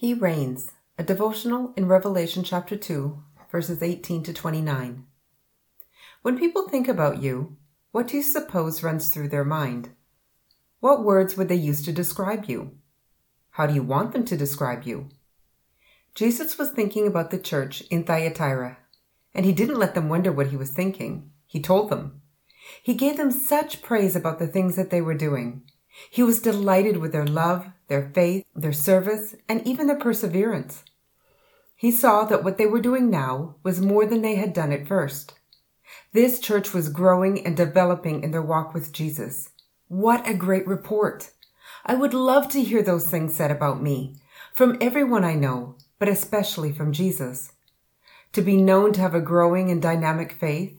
He reigns, a devotional in Revelation chapter 2, verses 18 to 29. When people think about you, what do you suppose runs through their mind? What words would they use to describe you? How do you want them to describe you? Jesus was thinking about the church in Thyatira, and he didn't let them wonder what he was thinking. He told them. He gave them such praise about the things that they were doing. He was delighted with their love, their faith, their service, and even their perseverance. He saw that what they were doing now was more than they had done at first. This church was growing and developing in their walk with Jesus. What a great report! I would love to hear those things said about me, from everyone I know, but especially from Jesus. To be known to have a growing and dynamic faith,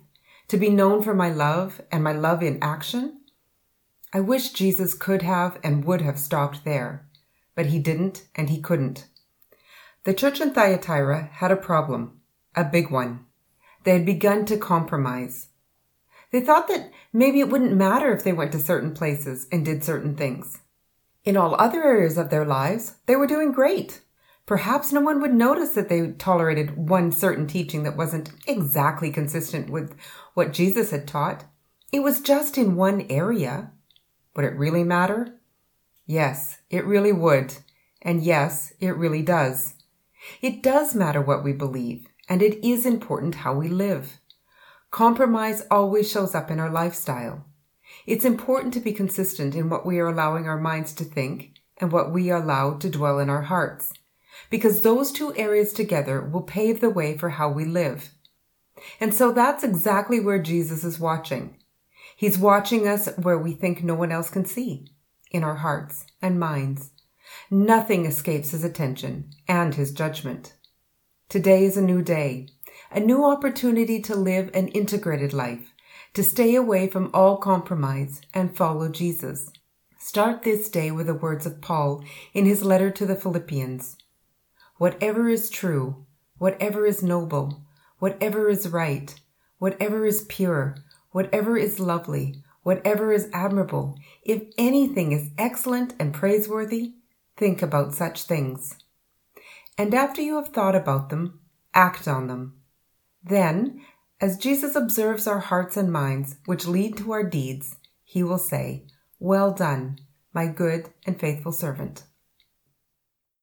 to be known for my love and my love in action, I wish Jesus could have and would have stopped there, but he didn't and he couldn't. The church in Thyatira had a problem, a big one. They had begun to compromise. They thought that maybe it wouldn't matter if they went to certain places and did certain things. In all other areas of their lives, they were doing great. Perhaps no one would notice that they tolerated one certain teaching that wasn't exactly consistent with what Jesus had taught. It was just in one area. Would it really matter? Yes, it really would. And yes, it really does. It does matter what we believe, and it is important how we live. Compromise always shows up in our lifestyle. It's important to be consistent in what we are allowing our minds to think and what we allow to dwell in our hearts, because those two areas together will pave the way for how we live. And so that's exactly where Jesus is watching. He's watching us where we think no one else can see, in our hearts and minds. Nothing escapes his attention and his judgment. Today is a new day, a new opportunity to live an integrated life, to stay away from all compromise and follow Jesus. Start this day with the words of Paul in his letter to the Philippians. Whatever is true, whatever is noble, whatever is right, whatever is pure, whatever is lovely, whatever is admirable, if anything is excellent and praiseworthy, think about such things. And after you have thought about them, act on them. Then, as Jesus observes our hearts and minds, which lead to our deeds, he will say, Well done, my good and faithful servant.